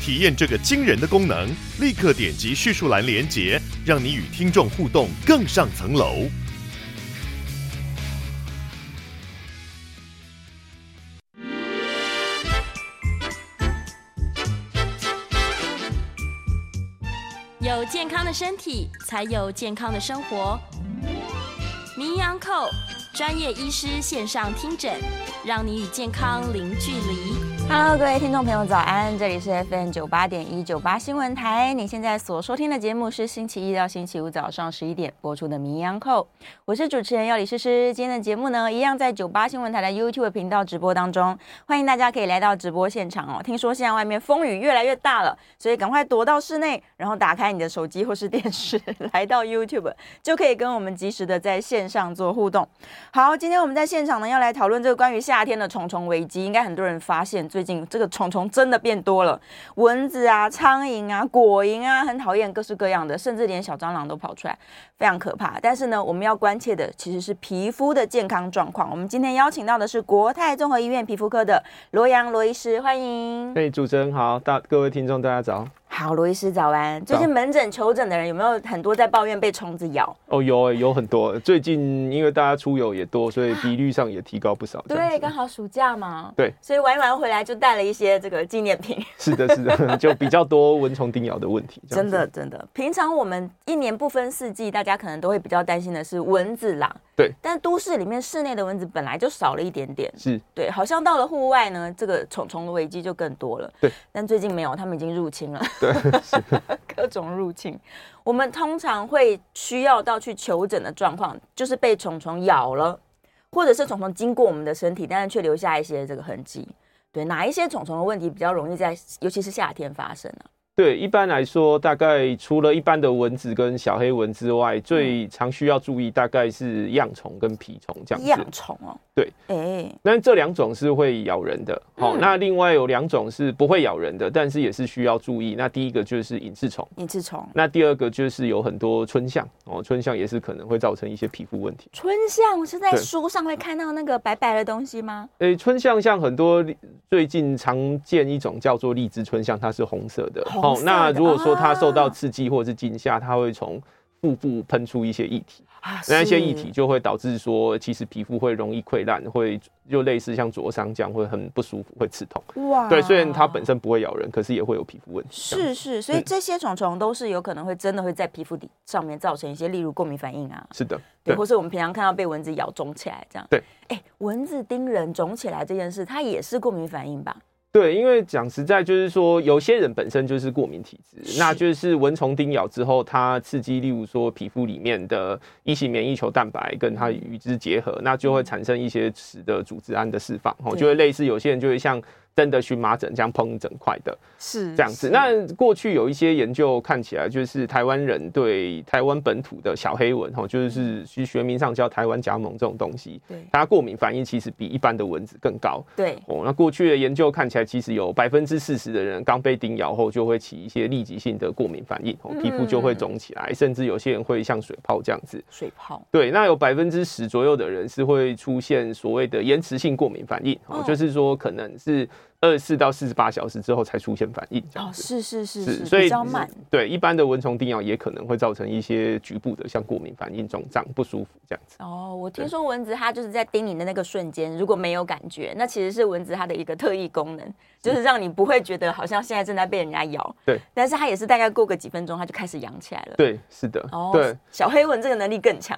体验这个惊人的功能，立刻点击叙述栏连接，让你与听众互动更上层楼。有健康的身体，才有健康的生活。名医安扣专业医师线上听诊，让你与健康零距离。Hello，各位听众朋友，早安！这里是 FM 九八点一九八新闻台。你现在所收听的节目是星期一到星期五早上十一点播出的《名医央叩》，我是主持人药李诗诗。今天的节目呢，一样在九八新闻台的 YouTube 频道直播当中，欢迎大家可以来到直播现场哦。听说现在外面风雨越来越大了，所以赶快躲到室内，然后打开你的手机或是电视，来到 YouTube 就可以跟我们及时的在线上做互动。好，今天我们在现场呢，要来讨论这个关于夏天的重重危机，应该很多人发现。最近这个虫虫真的变多了，蚊子啊、苍蝇啊、果蝇啊，很讨厌，各式各样的，甚至连小蟑螂都跑出来，非常可怕。但是呢，我们要关切的其实是皮肤的健康状况。我们今天邀请到的是国泰综合医院皮肤科的罗阳罗医师，欢迎。嘿，主持人好，大各位听众大家早。好，罗医师早安。最近门诊求诊的人有没有很多在抱怨被虫子咬？哦，有诶，有很多。最近因为大家出游也多，所以比率上也提高不少。对，刚好暑假嘛。对。所以玩一玩回来就带了一些这个纪念品。是的，是的，就比较多蚊虫叮咬的问题。真的，真的。平常我们一年不分四季，大家可能都会比较担心的是蚊子啦。对。但都市里面室内的蚊子本来就少了一点点。是。对，好像到了户外呢，这个虫虫的危机就更多了。对。但最近没有，他们已经入侵了。对。各种入侵，我们通常会需要到去求诊的状况，就是被虫虫咬了，或者是虫虫经过我们的身体，但是却留下一些这个痕迹。对，哪一些虫虫的问题比较容易在，尤其是夏天发生呢、啊？对，一般来说，大概除了一般的蚊子跟小黑蚊之外，最常需要注意大概是样虫跟蜱虫这样子。样虫哦，对，哎、欸，那这两种是会咬人的。好、嗯，那另外有两种是不会咬人的，但是也是需要注意。那第一个就是隐翅虫，隐翅虫。那第二个就是有很多春象哦，春象也是可能会造成一些皮肤问题。春象是在书上会看到那个白白的东西吗？哎、欸，春象像很多最近常见一种叫做荔枝春象，它是红色的。哦，那如果说它受到刺激或者是惊吓，它会从腹部喷出一些液体，那一些液体就会导致说，其实皮肤会容易溃烂，会就类似像灼伤这样，会很不舒服，会刺痛。哇，对，虽然它本身不会咬人，可是也会有皮肤问题。是是，所以这些虫虫都是有可能会真的会在皮肤底上面造成一些，例如过敏反应啊。是的，对，或是我们平常看到被蚊子咬肿起来这样。对，哎，蚊子叮人肿起来这件事，它也是过敏反应吧？对，因为讲实在，就是说有些人本身就是过敏体质，那就是蚊虫叮咬之后，它刺激，例如说皮肤里面的一型免疫球蛋白跟它与之结合，那就会产生一些使得组织胺的释放，哦，就会类似有些人就会像。真的荨麻疹这样膨一整块的，是这样子。那过去有一些研究看起来，就是台湾人对台湾本土的小黑蚊，哈，就是其实学名上叫台湾甲猛这种东西，对，它过敏反应其实比一般的蚊子更高。对，哦，那过去的研究看起来，其实有百分之四十的人刚被叮咬后就会起一些立即性的过敏反应，哦，皮肤就会肿起来，甚至有些人会像水泡这样子。水泡。对，那有百分之十左右的人是会出现所谓的延迟性过敏反应，哦，就是说可能是。二十四到四十八小时之后才出现反应，这样子。哦，是是是是，所以比较慢。对，一般的蚊虫叮咬也可能会造成一些局部的像过敏反应、肿胀不舒服这样子。哦，我听说蚊子它就是在叮你的那个瞬间，如果没有感觉，那其实是蚊子它的一个特异功能，就是让你不会觉得好像现在正在被人家咬。对。但是它也是大概过个几分钟，它就开始痒起来了。对，是的。哦。对。小黑蚊这个能力更强。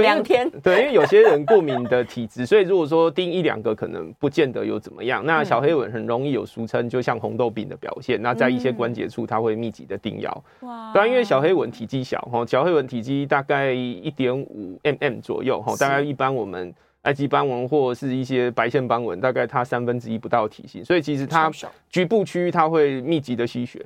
两天，对，因为有些人过敏的体质，所以如果说叮一两个，可能不见得有怎么样。那小黑蚊很容易有俗称，就像红豆病的表现。那在一些关节处，它会密集的叮咬。哇！当然，因为小黑蚊体积小，哈，小黑蚊体积大概一点五 mm 左右，哈，大概一般我们埃及斑纹或是一些白线斑纹，大概它三分之一不到的体型，所以其实它局部区域它会密集的吸血，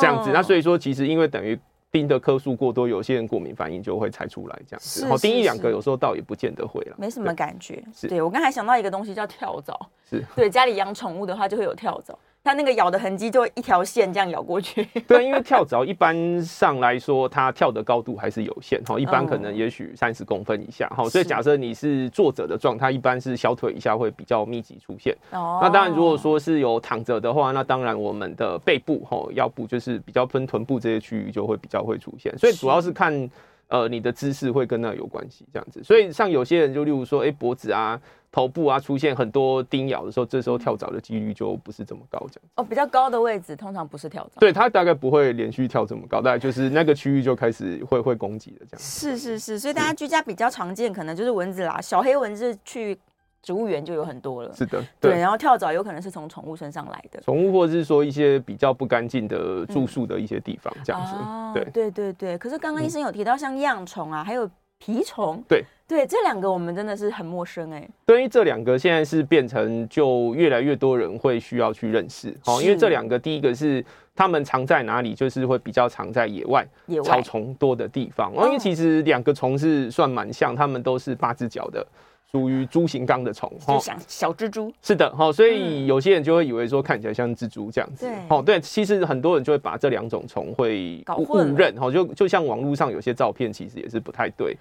这样子。那所以说，其实因为等于。叮的颗数过多，有些人过敏反应就会才出来这样子。叮一两个，有时候倒也不见得会了，没什么感觉。对，对我刚才想到一个东西叫跳蚤，是对家里养宠物的话就会有跳蚤。它那个咬的痕迹就一条线这样咬过去。对，因为跳蚤一般上来说，它跳的高度还是有限哈，一般可能也许三十公分以下哈。所以假设你是坐着的状态，一般是小腿以下会比较密集出现。哦。那当然，如果说是有躺着的话，那当然我们的背部哈、腰部就是比较分臀部这些区域就会比较会出现。所以主要是看呃你的姿势会跟那有关系这样子。所以像有些人就例如说，哎脖子啊。头部啊，出现很多叮咬的时候，这时候跳蚤的几率就不是这么高，这样。哦，比较高的位置通常不是跳蚤。对，它大概不会连续跳这么高，大概就是那个区域就开始会会攻击的这样。是是是，所以大家居家比较常见，可能就是蚊子啦，小黑蚊子去植物园就有很多了。是的，对。对，然后跳蚤有可能是从宠物身上来的，宠物或者是说一些比较不干净的住宿的一些地方这样子。嗯、对对对对。可是刚刚医生有提到像恙虫啊，还有蜱虫。对。对，这两个我们真的是很陌生哎。对于这两个现在是变成就越来越多人会需要去认识哦，因为这两个第一个是他们藏在哪里，就是会比较藏在野外、野外草丛多的地方哦。因为其实两个虫是算蛮像，他们都是八只脚的。属于蛛形纲的虫，就像小蜘蛛。是的，哈，所以有些人就会以为说看起来像蜘蛛这样子，哦，对，其实很多人就会把这两种虫会误认，哈，就就像网络上有些照片其实也是不太对，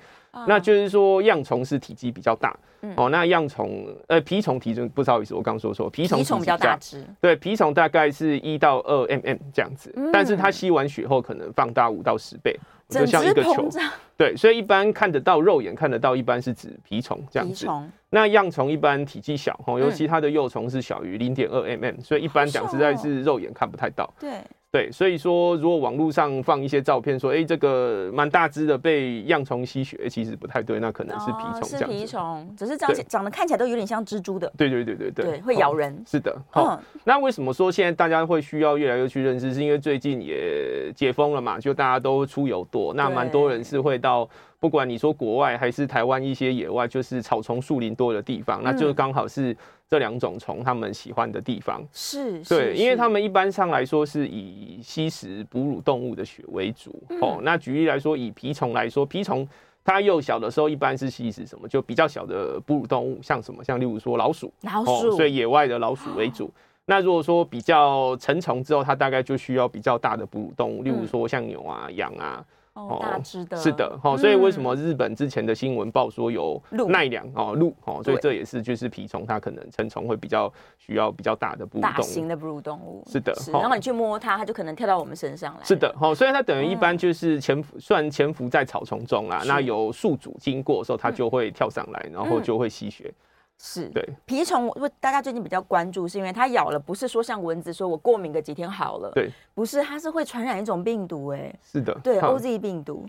那就是说恙虫是体积比较大，哦，那恙虫，呃，蜱虫体重不好意思，我刚说错，蜱虫体比较大只，对，蜱虫大概是一到二 mm 这样子，但是它吸完血后可能放大五到十倍。就像一个球，对，所以一般看得到，肉眼看得到，一般是指蜱虫这样子。那恙虫一般体积小，尤其它的幼虫是小于零点二 mm，所以一般讲实在是肉眼看不太到。对。对，所以说，如果网络上放一些照片，说，哎，这个蛮大只的，被恙虫吸血，其实不太对，那可能是蜱虫这样子。是蜱虫，只是长长得看起来都有点像蜘蛛的。对对对对对。对，会咬人。是的。好，那为什么说现在大家会需要越来越去认识？是因为最近也解封了嘛，就大家都出游多，那蛮多人是会到。不管你说国外还是台湾一些野外，就是草丛树林多的地方，那就刚好是这两种虫它们喜欢的地方。是，对，因为它们一般上来说是以吸食哺乳动物的血为主。哦，那举例来说，以蜱虫来说，蜱虫它幼小的时候一般是吸食什么？就比较小的哺乳动物，像什么？像例如说老鼠。老鼠。所以野外的老鼠为主。那如果说比较成虫之后，它大概就需要比较大的哺乳动物，例如说像牛啊、羊啊。哦，大只的，是的，哦，所以为什么日本之前的新闻报说有奈良哦鹿哦，所以这也是就是蜱虫它可能成虫会比较需要比较大的哺乳动物，大型的哺乳动物，是的，然后你去摸它，它就可能跳到我们身上来，是的，哦，所以它等于一般就是潜伏，算潜伏在草丛中啦，那有宿主经过的时候，它就会跳上来，然后就会吸血。是对蜱虫，为大家最近比较关注，是因为它咬了，不是说像蚊子说我过敏个几天好了，对，不是，它是会传染一种病毒，哎，是的，对，OZ 病毒。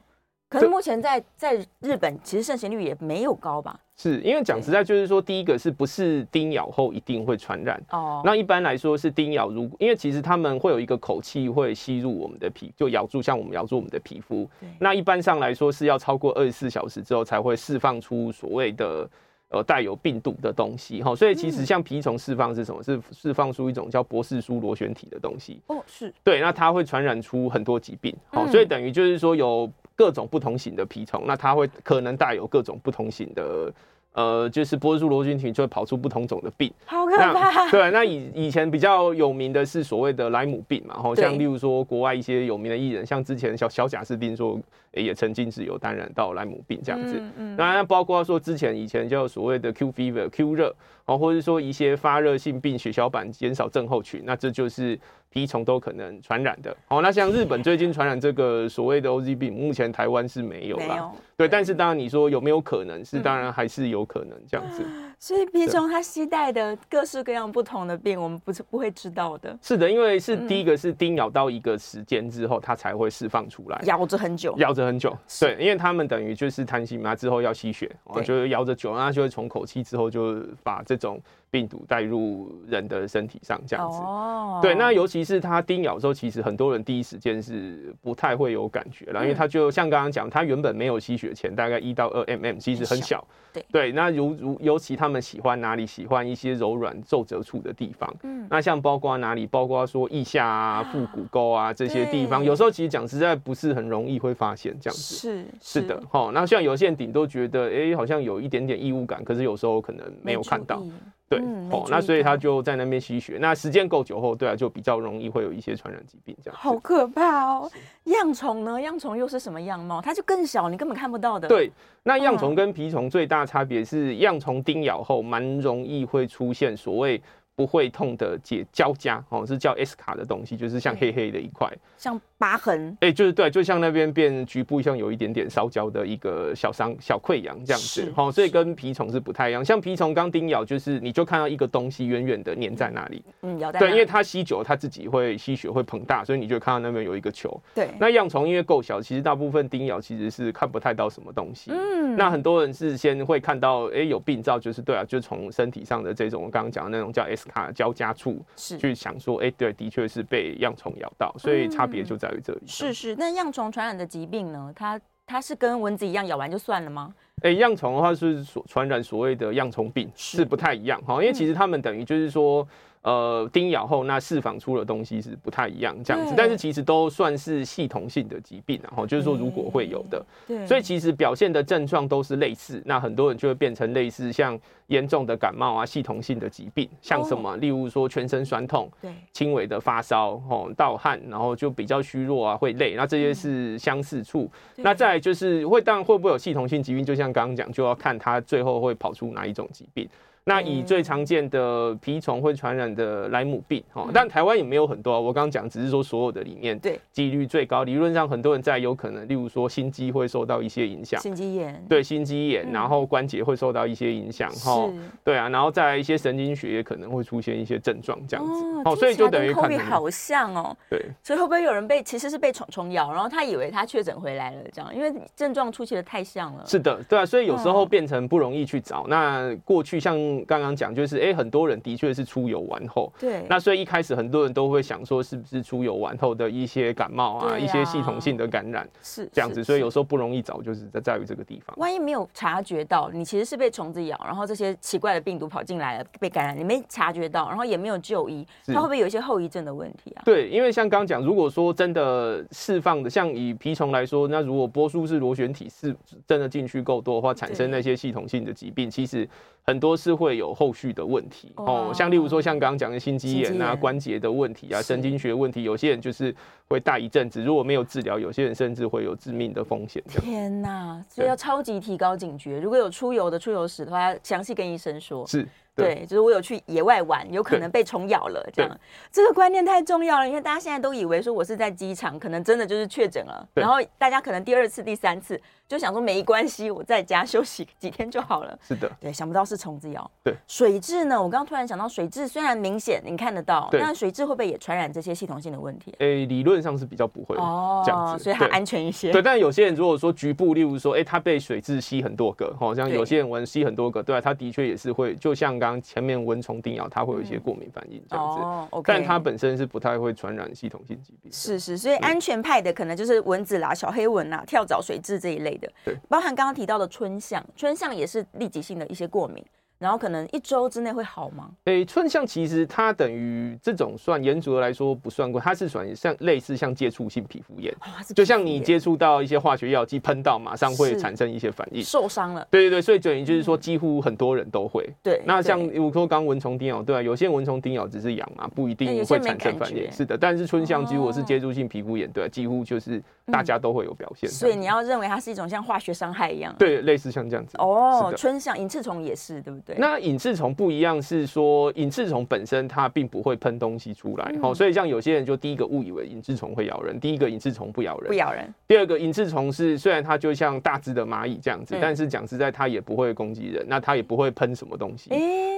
可是目前在在日本，其实盛行率也没有高吧？是因为讲实在，就是说，第一个是不是叮咬后一定会传染？哦，那一般来说是叮咬，如果因为其实他们会有一个口气会吸入我们的皮，就咬住像我们咬住我们的皮肤，那一般上来说是要超过二十四小时之后才会释放出所谓的。呃，带有病毒的东西哈，所以其实像蜱虫释放是什么？是释放出一种叫博士苏螺旋体的东西。哦，是对，那它会传染出很多疾病。好，所以等于就是说有各种不同型的蜱虫，那它会可能带有各种不同型的。呃，就是博氏苏螺旋体就会跑出不同种的病，好可怕。对，那以以前比较有名的是所谓的莱姆病嘛，好像例如说国外一些有名的艺人，像之前小小贾斯汀说，也曾经是有感染到莱姆病这样子。嗯，那包括说之前以前叫所谓的 Q fever Q 热，哦，或者说一些发热性病、血小板减少症候群，那这就是。蜱虫都可能传染的，哦，那像日本最近传染这个所谓的 OZ 病，目前台湾是没有啦，对，但是当然你说有没有可能是，当然还是有可能这样子。所以蜱虫它携带的各式各样不同的病，我们不是不会知道的。是的，因为是第一个是叮咬到一个时间之后，它才会释放出来，咬着很久，咬着很久，对，因为他们等于就是贪心嘛，之后要吸血，就是摇着酒，那就会从口气之后就把这种。病毒带入人的身体上，这样子。哦。对，那尤其是它叮咬的时候，其实很多人第一时间是不太会有感觉了，因为它就像刚刚讲，它原本没有吸血前，大概一到二 mm，其实很小。对。对，那如如尤其他们喜欢哪里？喜欢一些柔软皱褶处的地方。嗯。那像包括哪里？包括说腋下啊、腹股沟啊这些地方，有时候其实讲实在不是很容易会发现这样子。是。是的，哈。那像有些人顶多觉得，哎，好像有一点点异物感，可是有时候可能没有看到。对，嗯、哦，那所以他就在那边吸血，那时间够久后，对啊，就比较容易会有一些传染疾病这样。好可怕哦！恙虫呢？恙虫又是什么样貌？它就更小，你根本看不到的。对，那恙虫跟蜱虫最大差别是，恙虫叮咬后蛮容易会出现所谓。不会痛的结焦痂哦，是叫 S 卡的东西，就是像黑黑的一块，像疤痕。哎、欸，就是对，就像那边变局部像有一点点烧焦的一个小伤、小溃疡这样子。好，所以跟蜱虫是不太一样。像蜱虫刚叮咬，就是你就看到一个东西远远的粘在那里。嗯，咬在。对，因为它吸久，它自己会吸血会膨大，所以你就看到那边有一个球。对。那恙虫因为够小，其实大部分叮咬其实是看不太到什么东西。嗯。那很多人是先会看到，哎、欸，有病灶，就是对啊，就从身体上的这种我刚刚讲的那种叫 S 卡交加处。是去想说，哎、欸，对，的确是被恙虫咬到，所以差别就在于这里。嗯、是是，那恙虫传染的疾病呢？它它是跟蚊子一样咬完就算了吗？哎、欸，恙虫的话是所传染所谓的恙虫病，是不太一样哈，因为其实他们等于就是说。呃，叮咬后那释放出的东西是不太一样这样子，但是其实都算是系统性的疾病，然后就是说如果会有的，对，所以其实表现的症状都是类似，那很多人就会变成类似像严重的感冒啊，系统性的疾病，像什么，例如说全身酸痛，对，轻微的发烧，哦，盗汗，然后就比较虚弱啊，会累，那这些是相似处，那再来就是会，当然会不会有系统性疾病，就像刚刚讲，就要看他最后会跑出哪一种疾病。那以最常见的蜱虫会传染的莱姆病，哈，但台湾也没有很多啊。我刚刚讲只是说所有的里面，对，几率最高。理论上很多人在有可能，例如说心肌会受到一些影响，心肌炎，对，心肌炎，然后关节会受到一些影响，哈，对啊，然后再来一些神经学也可能会出现一些症状，这样子，哦，所以就等于看好像哦，对，所以会不会有人被其实是被虫虫咬，然后他以为他确诊回来了，这样，因为症状出现的太像了。是的，对啊，所以有时候变成不容易去找。那过去像刚刚讲就是。哎、欸，很多人的确是出游完后，对，那所以一开始很多人都会想说，是不是出游完后的一些感冒啊，啊一些系统性的感染是这样子，所以有时候不容易找，就是在在于这个地方。万一没有察觉到，你其实是被虫子咬，然后这些奇怪的病毒跑进来了，被感染，你没察觉到，然后也没有就医，它会不会有一些后遗症的问题啊？对，因为像刚讲，如果说真的释放的，像以蜱虫来说，那如果波叔是螺旋体是真的进去够多的话，产生那些系统性的疾病，其实。很多是会有后续的问题哦，像例如说像刚刚讲的心肌炎啊、关节的问题啊、神经学问题，有些人就是会带一阵子，如果没有治疗，有些人甚至会有致命的风险。天哪，所以要超级提高警觉。如果有出游的出游史的话，详细跟医生说。是。对，就是我有去野外玩，有可能被虫咬了，这样这个观念太重要了，因为大家现在都以为说我是在机场，可能真的就是确诊了，然后大家可能第二次、第三次就想说没关系，我在家休息几天就好了。是的，对，想不到是虫子咬。对，水蛭呢？我刚刚突然想到，水蛭虽然明显你看得到，但水蛭会不会也传染这些系统性的问题？诶，理论上是比较不会哦，这样子，所以它安全一些。对，但有些人如果说局部，例如说，哎，他被水蛭吸很多个，好像有些人玩吸很多个，对啊，他的确也是会，就像刚刚前面蚊。虫叮咬，它会有一些过敏反应，这样子，嗯 oh, 但它本身是不太会传染系统性疾病。是是，所以安全派的可能就是蚊子啦、小黑蚊啦、跳蚤、水蛭这一类的。对，包含刚刚提到的春象，春象也是立即性的一些过敏。然后可能一周之内会好吗？诶、欸，春象其实它等于这种算严格来说不算过，它是算像类似像接触性皮肤炎，哦、就像你接触到一些化学药剂喷到，马上会产生一些反应，受伤了。对对对，所以等于就是说几乎很多人都会。对、嗯，那像我说刚蚊虫叮咬，对啊，有些蚊虫叮咬只是痒嘛，不一定会产生反应。是的，但是春象如果是接触性皮肤炎，对、啊，几乎就是大家都会有表现、嗯。所以你要认为它是一种像化学伤害一样，对，类似像这样子。哦，春象隐翅虫也是，对不对？那隐翅虫。不一样是说，隐翅虫本身它并不会喷东西出来，好，所以像有些人就第一个误以为隐翅虫会咬人，第一个隐翅虫不咬人，不咬人。第二个隐翅虫是虽然它就像大只的蚂蚁这样子，但是讲实在它也不会攻击人，那它也不会喷什么东西。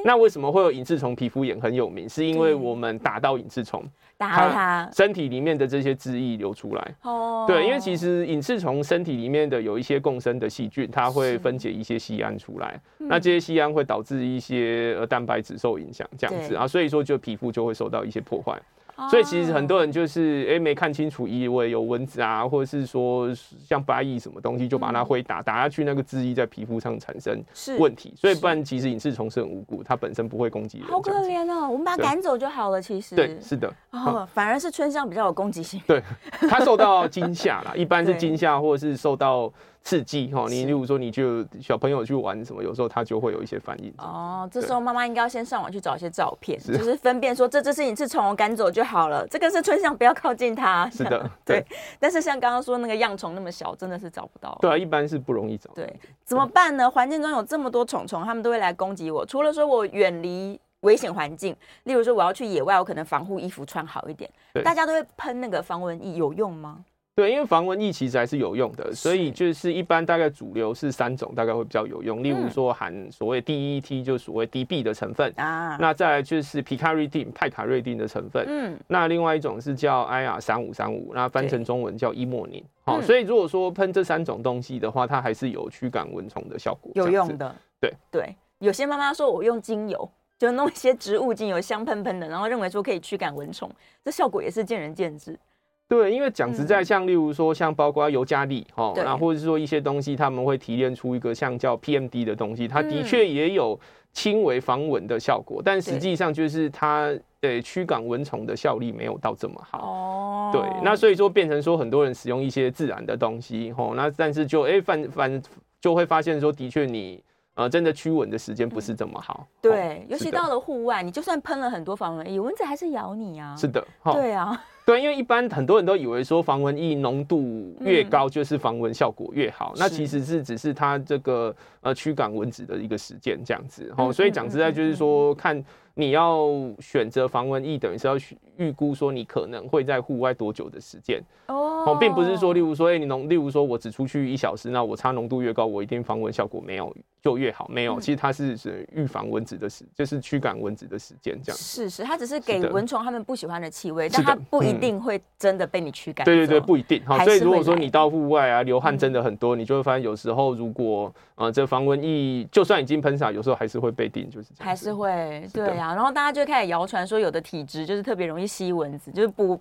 那为什么会有隐翅虫皮肤炎很有名？是因为我们打到隐翅虫。打到它，身体里面的这些汁液流出来。哦，对，因为其实隐翅虫身体里面的有一些共生的细菌，它会分解一些酰胺出来。那这些酰胺会导导致一些呃蛋白质受影响这样子啊，所以说就皮肤就会受到一些破坏。所以其实很多人就是哎、欸、没看清楚，以为有蚊子啊，或者是说像白蚁什么东西，就把它挥打打下去，那个汁液在皮肤上产生问题。所以不然，其实隐翅虫是很无辜，它本身不会攻击人。好可怜哦，我们把它赶走就好了。其实对，是的。哦，反而是春香比较有攻击性。对，它受到惊吓啦，一般是惊吓或者是受到。刺激哈，你例如说，你就小朋友去玩什么，有时候他就会有一些反应。哦，这时候妈妈应该要先上网去找一些照片，就是分辨说，这只是隐翅虫，赶走就好了。这个是春象，不要靠近它。是的，对。但是像刚刚说那个样虫那么小，真的是找不到。对啊，一般是不容易找。对，怎么办呢？环境中有这么多虫虫，他们都会来攻击我。除了说我远离危险环境，例如说我要去野外，我可能防护衣服穿好一点。大家都会喷那个防蚊液，有用吗？对，因为防蚊液其实还是有用的，所以就是一般大概主流是三种，大概会比较有用。例如说含所谓 DEET，就所谓 DB 的成分啊，那再来就是皮卡瑞定派卡瑞定的成分，嗯，那另外一种是叫 IR 三五三五，那翻成中文叫伊莫宁。好，所以如果说喷这三种东西的话，它还是有驱赶蚊虫的效果，有用的。对对，有些妈妈说我用精油，就弄一些植物精油，香喷喷的，然后认为说可以驱赶蚊虫，这效果也是见仁见智。对，因为讲实在，像例如说，像包括尤加利哈，那或者是说一些东西，他们会提炼出一个像叫 PMD 的东西，它的确也有轻微防蚊的效果，但实际上就是它呃驱赶蚊虫的效力没有到这么好。哦，对，那所以说变成说很多人使用一些自然的东西，吼，那但是就哎反反就会发现说，的确你呃真的驱蚊的时间不是这么好。对，尤其到了户外，你就算喷了很多防蚊液，蚊子还是咬你啊。是的，对啊。对，因为一般很多人都以为说防蚊液浓度越高就是防蚊效果越好，嗯、那其实是只是它这个呃驱赶蚊子的一个时间这样子。哦，所以讲实在就是说看。你要选择防蚊液，等于是要预估说你可能会在户外多久的时间哦，并不是说，例如说，哎、欸，你浓，例如说我只出去一小时，那我擦浓度越高，我一定防蚊效果没有就越好，没有，其实它是是预防蚊子的时，就是驱赶蚊子的时间这样。是是，它只是给蚊虫他们不喜欢的气味，但它不一定会真的被你驱赶。对对对，不一定。好，所以如果说你到户外啊，流汗真的很多，你就会发现有时候如果呃这防蚊液就算已经喷洒，有时候还是会被叮，就是这样。还是会，对啊。然后大家就开始谣传说，有的体质就是特别容易吸蚊子，就是捕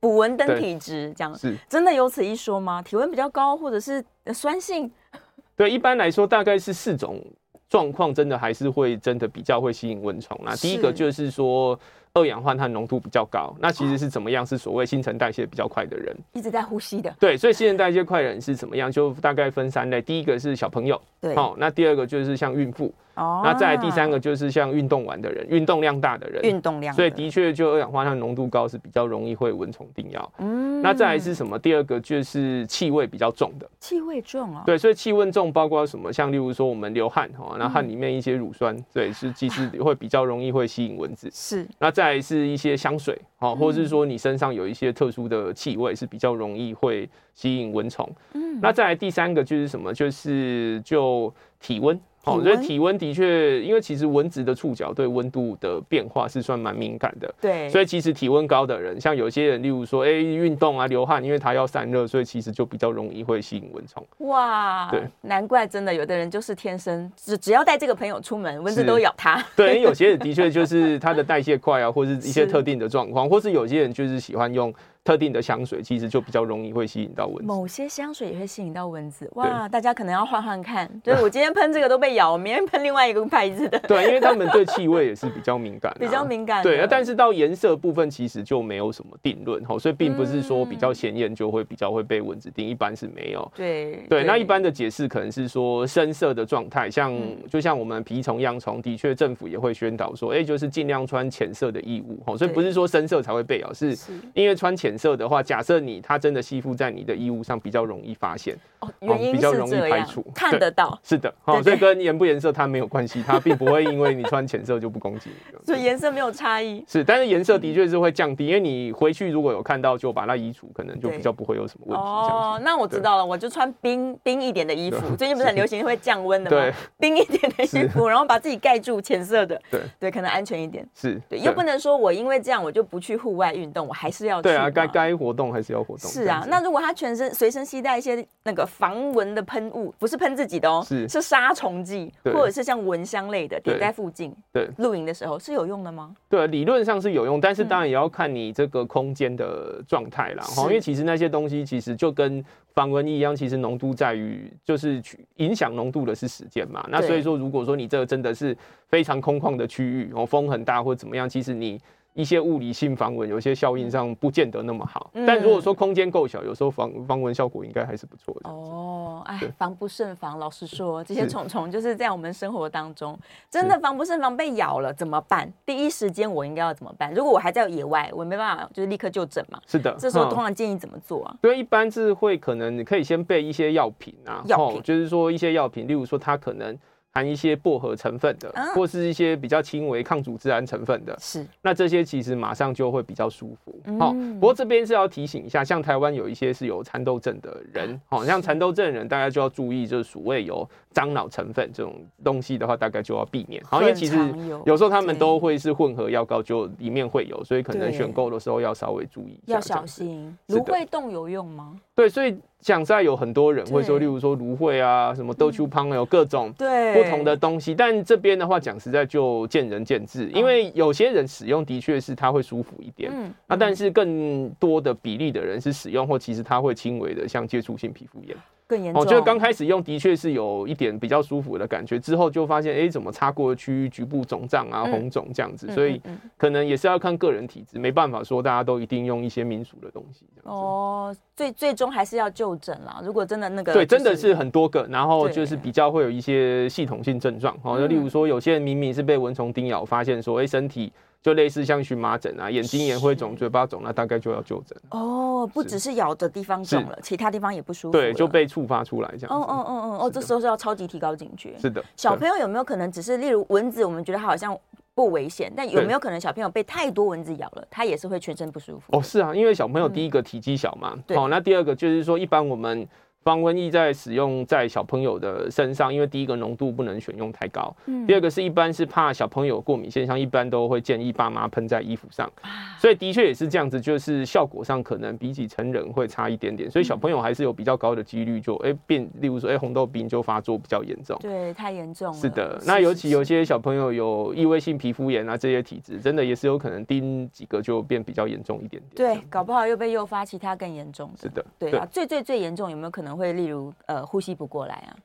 捕蚊灯体质这样。是真的有此一说吗？体温比较高，或者是酸性？对，一般来说大概是四种状况，真的还是会真的比较会吸引蚊虫。那第一个就是说。二氧化碳浓度比较高，那其实是怎么样？是所谓新陈代谢比较快的人，一直在呼吸的。对，所以新陈代谢快的人是怎么样？就大概分三类，第一个是小朋友，对，好，那第二个就是像孕妇。哦，那再来第三个就是像运动完的人，运动量大的人，运动量，所以的确就二氧化碳浓度高是比较容易会蚊虫叮咬。嗯，那再来是什么？第二个就是气味比较重的，气味重啊。对，所以气味重包括什么？像例如说我们流汗哈，那汗里面一些乳酸，对，是其实会比较容易会吸引蚊子。是，那再来是一些香水，好，或者是说你身上有一些特殊的气味是比较容易会吸引蚊虫。嗯，那再来第三个就是什么？就是就体温。哦，所以体温的确，因为其实蚊子的触角对温度的变化是算蛮敏感的。对，所以其实体温高的人，像有些人，例如说，哎，运动啊，流汗，因为他要散热，所以其实就比较容易会吸引蚊虫。哇，对，难怪真的有的人就是天生只只要带这个朋友出门，蚊子都咬他。对，因为有些人的确就是他的代谢快啊，或是一些 特定的状况，或是有些人就是喜欢用。特定的香水其实就比较容易会吸引到蚊子，某些香水也会吸引到蚊子。哇，大家可能要换换看，就是我今天喷这个都被咬，明天喷另外一个牌子的。对，因为他们对气味也是比较敏感，比较敏感。对，但是到颜色部分其实就没有什么定论哈，所以并不是说比较显眼就会比较会被蚊子叮，一般是没有。对对，那一般的解释可能是说深色的状态，像就像我们蜱虫、恙虫，的确政府也会宣导说，哎，就是尽量穿浅色的衣物哈，所以不是说深色才会被咬，是因为穿浅色的话，假设你它真的吸附在你的衣物上，比较容易发现。哦，原因是这样，看得到，是的，好，所以跟颜不颜色它没有关系，它并不会因为你穿浅色就不攻击你，所以颜色没有差异，是，但是颜色的确是会降低，因为你回去如果有看到，就把它移除，可能就比较不会有什么问题。哦，那我知道了，我就穿冰冰一点的衣服，最近不是很流行会降温的吗？冰一点的衣服，然后把自己盖住，浅色的，对。对，可能安全一点。是，对，又不能说我因为这样我就不去户外运动，我还是要去。对啊，该该活动还是要活动。是啊，那如果他全身随身携带一些那个防蚊的喷雾，不是喷自己的哦，是是杀虫剂，或者是像蚊香类的，点在附近。对，露营的时候是有用的吗？对，理论上是有用，但是当然也要看你这个空间的状态啦。哈，因为其实那些东西其实就跟防蚊液一样，其实浓度在于就是影响浓度的是时间嘛。那所以说，如果说你这个真的是非常空旷的区域，哦，风很大或者怎么样，其实你。一些物理性防蚊，有些效应上不见得那么好。嗯、但如果说空间够小，有时候防防蚊效果应该还是不错的。哦，哎，防不胜防。老实说，这些虫虫就是在我们生活当中，真的防不胜防。被咬了怎么办？第一时间我应该要怎么办？如果我还在野外，我没办法，就是立刻就诊嘛。是的，这时候通常建议怎么做啊？对，一般是会可能你可以先备一些药品啊，药品就是说一些药品，例如说它可能。含一些薄荷成分的，或是一些比较轻微抗组织胺成分的，是。那这些其实马上就会比较舒服。好，不过这边是要提醒一下，像台湾有一些是有蚕豆症的人，好像蚕豆症的人，大家就要注意，就是所谓有樟脑成分这种东西的话，大概就要避免。好，因为其实有时候他们都会是混合药膏，就里面会有，所以可能选购的时候要稍微注意，要小心。芦荟冻有用吗？对，所以。讲在有很多人会说，例如说芦荟啊，什么豆秋芳有各种不同的东西。但这边的话讲实在就见仁见智，因为有些人使用的确是它会舒服一点，嗯那但是更多的比例的人是使用或其实它会轻微的像接触性皮肤炎。更严重，哦，就是刚开始用的确是有一点比较舒服的感觉，之后就发现，哎，怎么擦过的区域局部肿胀啊、红肿这样子，所以可能也是要看个人体质，没办法说大家都一定用一些民俗的东西。哦，最最终还是要就诊啦。如果真的那个，对，真的是很多个，然后就是比较会有一些系统性症状，哦，就例如说有些人明明是被蚊虫叮咬，发现说，哎，身体。就类似像荨麻疹啊，眼睛也会肿，嘴巴肿，那大概就要就诊哦。不只是咬的地方肿了，其他地方也不舒服。对，就被触发出来这样。哦哦哦哦哦，这时候是要超级提高警觉。是的，小朋友有没有可能只是例如蚊子，我们觉得它好像不危险，但有没有可能小朋友被太多蚊子咬了，他也是会全身不舒服？哦，是啊，因为小朋友第一个体积小嘛，好，那第二个就是说，一般我们。防蚊液在使用在小朋友的身上，因为第一个浓度不能选用太高，嗯，第二个是一般是怕小朋友过敏现象，一般都会建议爸妈喷在衣服上，所以的确也是这样子，就是效果上可能比起成人会差一点点，所以小朋友还是有比较高的几率就哎、欸、变，例如说哎、欸、红豆病就发作比较严重，对，太严重了，是的，那尤其有些小朋友有异位性皮肤炎啊这些体质，真的也是有可能叮几个就变比较严重一点点，对，搞不好又被诱发其他更严重的，是的，对啊，最最最严重有没有可能能会例如呃？呃，呼吸不过来啊。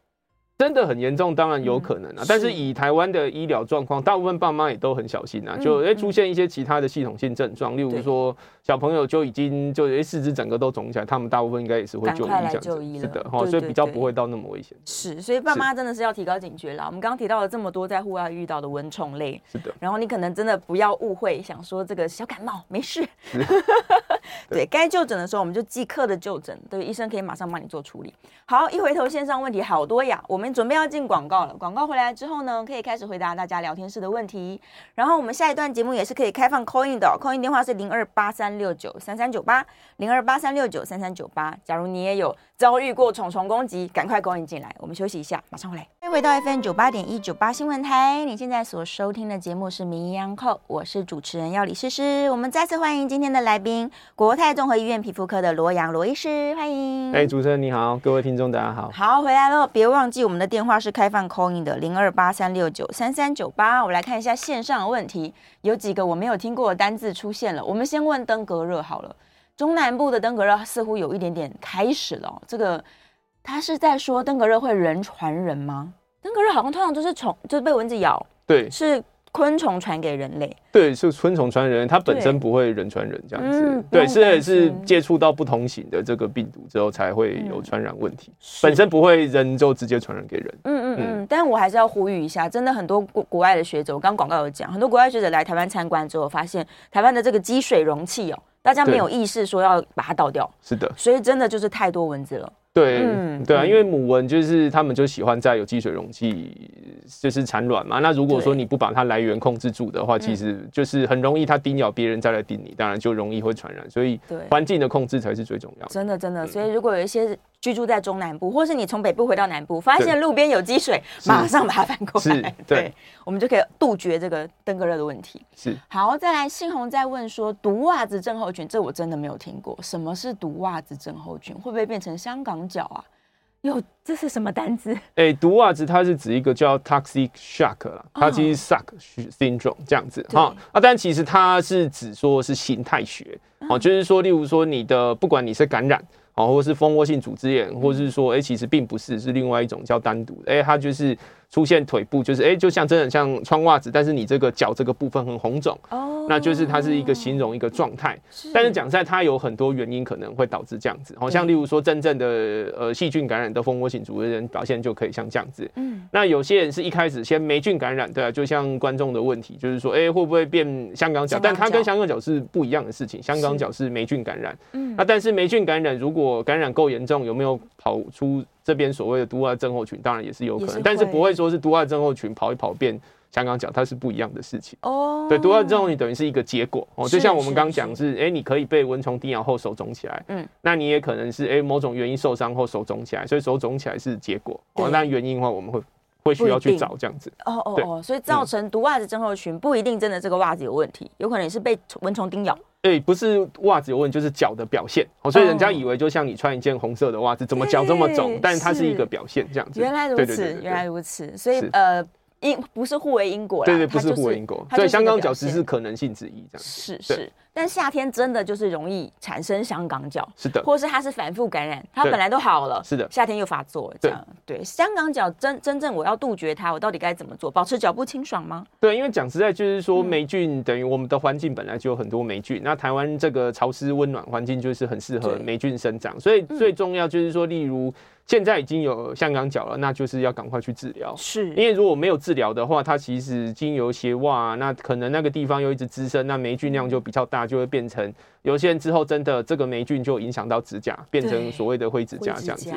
真的很严重，当然有可能啊。嗯、但是以台湾的医疗状况，大部分爸妈也都很小心啊。就哎出现一些其他的系统性症状，嗯、例如说小朋友就已经就哎四肢整个都肿起来，他们大部分应该也是会就医这样子。是的，哈，所以比较不会到那么危险。是，所以爸妈真的是要提高警觉啦。我们刚刚提到了这么多在户外遇到的蚊虫类，是的。然后你可能真的不要误会，想说这个小感冒没事。对，该就诊的时候我们就即刻的就诊，对，医生可以马上帮你做处理。好，一回头线上问题好多呀，我们。准备要进广告了，广告回来之后呢，可以开始回答大家聊天室的问题。然后我们下一段节目也是可以开放 call in 的，call in 电话是零二八三六九三三九八零二八三六九三三九八。假如你也有遭遇过虫虫攻击，赶快 call in 进来。我们休息一下，马上回来。回到 FM 九八点一九八新闻台，你现在所收听的节目是《名医央叩》，我是主持人要李诗诗。我们再次欢迎今天的来宾，国泰综合医院皮肤科的罗阳罗医师，欢迎。哎，主持人你好，各位听众大家好。好，回来了，别忘记我们的电话是开放 call in 的零二八三六九三三九八。我来看一下线上的问题，有几个我没有听过的单字出现了。我们先问登革热好了，中南部的登革热似乎有一点点开始了。这个他是在说登革热会人传人吗？登革热好像通常都是虫，就是被蚊子咬，对，是。昆虫传给人类，对，是昆虫传人，它本身不会人传人这样子，嗯、对，是是接触到不同型的这个病毒之后才会有传染问题，嗯、本身不会人就直接传染给人。嗯嗯嗯，嗯，但我还是要呼吁一下，真的很多国国外的学者，我刚刚广告有讲，很多国外学者来台湾参观之后，发现台湾的这个积水容器哦，大家没有意识说要把它倒掉，是的，所以真的就是太多蚊子了。对，嗯、对啊，因为母蚊就是他们就喜欢在有积水容器就是产卵嘛。那如果说你不把它来源控制住的话，其实就是很容易它叮咬别人再来叮你，当然就容易会传染。所以环境的控制才是最重要的。真的真的，所以如果有一些居住在中南部，或是你从北部回到南部，发现路边有积水，马上把它翻过来，对，对，我们就可以杜绝这个登革热的问题。是，好，再来，信宏在问说，毒袜子症候群，这我真的没有听过，什么是毒袜子症候群？会不会变成香港脚啊？哟，这是什么单字？哎、欸，毒袜子它是指一个叫 toxic shock 啦，它其实 shock syndrome 这样子哈啊，但其实它是指说是形态学哦，就是说，例如说你的不管你是感染。哦，或者是蜂窝性组织炎，或者是说，哎、欸，其实并不是，是另外一种叫单独的，哎、欸，它就是出现腿部，就是哎、欸，就像真的像穿袜子，但是你这个脚这个部分很红肿，哦，那就是它是一个形容一个状态。但是讲实在，它有很多原因可能会导致这样子，好像例如说真正的呃细菌感染的蜂窝性组织炎表现就可以像这样子。嗯，那有些人是一开始先霉菌感染，对啊，就像观众的问题，就是说，哎、欸，会不会变香港脚？但它跟香港脚是不一样的事情，香港脚是霉菌感染，嗯，那但是霉菌感染如果感染够严重，有没有跑出这边所谓的毒袜症候群？当然也是有可能，但是不会说是毒袜症候群跑一跑变香港脚，它是不一样的事情。哦，对，毒袜症候群等于是一个结果哦，就像我们刚讲是，哎、欸，你可以被蚊虫叮咬后手肿起来，嗯，那你也可能是哎、欸、某种原因受伤后手肿起来，所以手肿起来是结果哦。那原因的话，我们会会需要去找这样子。哦哦哦，所以造成毒袜子症候群不一定真的这个袜子有问题，有可能是被蚊虫叮咬。对，不是袜子有问题，就是脚的表现。哦，所以人家以为就像你穿一件红色的袜子，怎么脚这么肿？但是它是一个表现，这样子。原来如此，原来如此。所以呃，因不是互为因果啦。对对，不是互为因果。所以香港脚只是可能性之一，这样。是是。但夏天真的就是容易产生香港脚，是的，或是它是反复感染，它本来都好了，是的，夏天又发作，这样对，对。香港脚真真正我要杜绝它，我到底该怎么做？保持脚部清爽吗？对，因为讲实在就是说，霉菌等于我们的环境本来就有很多霉菌，嗯、那台湾这个潮湿温暖环境就是很适合霉菌生长，所以最重要就是说，例如。现在已经有香港脚了，那就是要赶快去治疗。是，因为如果没有治疗的话，它其实经由鞋袜，那可能那个地方又一直滋生，那霉菌量就比较大，就会变成有些人之后真的这个霉菌就影响到指甲，变成所谓的灰指甲这样子。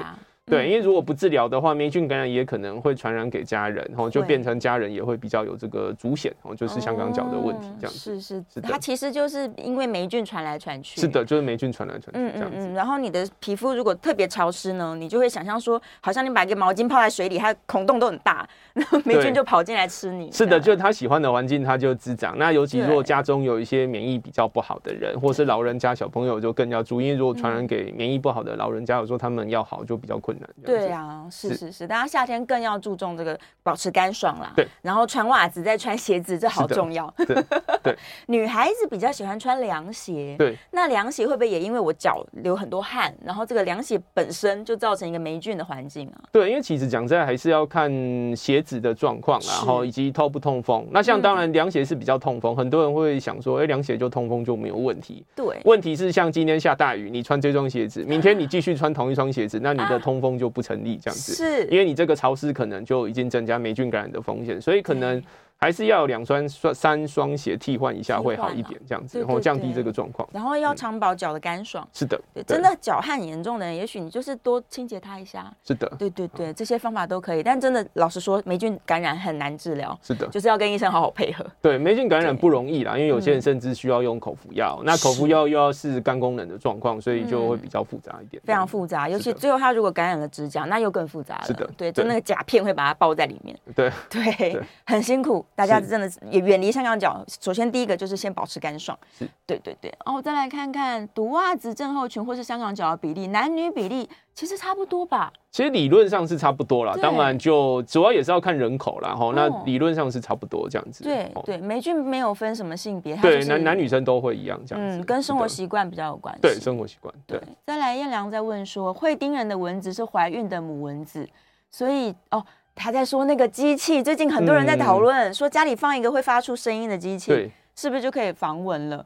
对，因为如果不治疗的话，霉菌感染也可能会传染给家人，然后就变成家人也会比较有这个主险，哦，就是香港脚的问题这样子。是是是，它其实就是因为霉菌传来传去。是的，就是霉菌传来传去这样子。嗯嗯，然后你的皮肤如果特别潮湿呢，你就会想象说，好像你把一个毛巾泡在水里，它孔洞都很大，那霉菌就跑进来吃你。是的，就是它喜欢的环境，它就滋长。那尤其如果家中有一些免疫比较不好的人，或是老人家、小朋友，就更要注意，因为如果传染给免疫不好的老人家，有时候他们要好就比较困难。对啊。是是是，大家夏天更要注重这个保持干爽啦。对，然后穿袜子再穿鞋子，这好重要。对，对 女孩子比较喜欢穿凉鞋。对，那凉鞋会不会也因为我脚流很多汗，然后这个凉鞋本身就造成一个霉菌的环境啊？对，因为其实讲真的还是要看鞋子的状况，然后以及透不通风。那像当然凉鞋是比较通风，很多人会想说，哎，凉鞋就通风就没有问题。对，问题是像今天下大雨，你穿这双鞋子，明天你继续穿同一双鞋子，那你的通风就不成立。这样子，是因为你这个潮湿可能就已经增加霉菌感染的风险，所以可能。还是要两双双、三双鞋替换一下会好一点，这样子，然后降低这个状况。然后要常保脚的干爽。是的，对，真的脚汗严重的人，也许你就是多清洁它一下。是的，对对对，这些方法都可以。但真的，老实说，霉菌感染很难治疗。是的，就是要跟医生好好配合。对，霉菌感染不容易啦，因为有些人甚至需要用口服药。那口服药又要是肝功能的状况，所以就会比较复杂一点。非常复杂，尤其最后他如果感染了指甲，那又更复杂了。是的，对，就那个甲片会把它包在里面。对对，很辛苦，大家真的是。也远离香港脚。首先，第一个就是先保持干爽。是，对对对。然后再来看看毒袜子症候群或是香港脚的比例，男女比例其实差不多吧？其实理论上是差不多啦，当然就主要也是要看人口啦。哈。那理论上是差不多这样子。对对，霉菌没有分什么性别，对，男男女生都会一样这样子。嗯，跟生活习惯比较有关系。对，生活习惯。对。再来，燕良在问说，会叮人的蚊子是怀孕的母蚊子，所以哦。他在说那个机器，最近很多人在讨论，嗯、说家里放一个会发出声音的机器，是不是就可以防蚊了？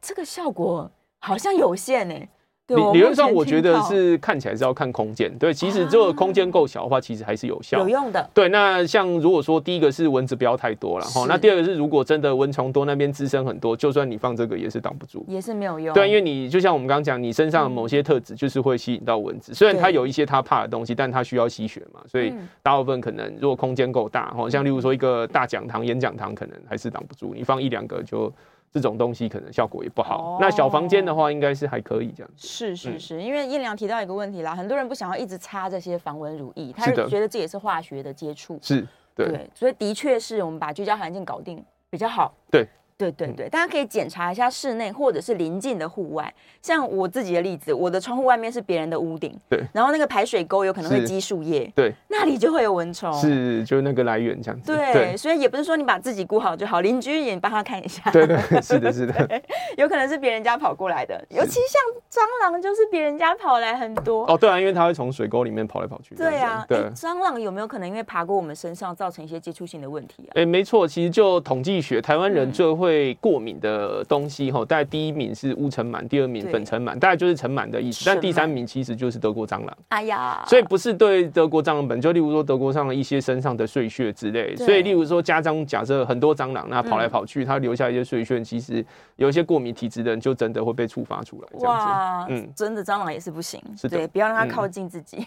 这个效果好像有限呢、欸。理理论上，我觉得是看起来是要看空间。对，其实如果空间够小的话，其实还是有效、有用的。对，那像如果说第一个是蚊子不要太多了哈，那第二个是如果真的蚊虫多，那边滋生很多，就算你放这个也是挡不住，也是没有用。对，因为你就像我们刚刚讲，你身上的某些特质就是会吸引到蚊子。虽然它有一些它怕的东西，但它需要吸血嘛，所以大部分可能如果空间够大哈，像例如说一个大讲堂、演讲堂，可能还是挡不住。你放一两个就。这种东西可能效果也不好。哦、那小房间的话，应该是还可以这样子。是是是，嗯、因为燕良提到一个问题啦，很多人不想要一直擦这些防蚊乳液，他是觉得这也是化学的接触。是，对，对，所以的确是我们把居家环境搞定比较好。对。对对对，大家可以检查一下室内或者是邻近的户外。像我自己的例子，我的窗户外面是别人的屋顶，对，然后那个排水沟有可能会积树叶，对，那里就会有蚊虫，是，就那个来源这样子。对，对所以也不是说你把自己顾好就好，邻居也帮他看一下。对对，是的，是的，有可能是别人家跑过来的，尤其像蟑螂，就是别人家跑来很多。哦，对啊，因为它会从水沟里面跑来跑去。对啊，对，蟑螂有没有可能因为爬过我们身上造成一些接触性的问题啊？哎，没错，其实就统计学，台湾人最会过敏的。的东西哈，大概第一名是乌尘螨，第二名粉尘螨，大概就是尘螨的意思。但第三名其实就是德国蟑螂。哎呀，所以不是对德国蟑螂本，就例如说德国上的一些身上的碎屑之类。所以例如说家中假设很多蟑螂，那跑来跑去，它留下一些碎屑，其实有一些过敏体质的人就真的会被触发出来。哇，嗯，真的蟑螂也是不行，对，不要让它靠近自己。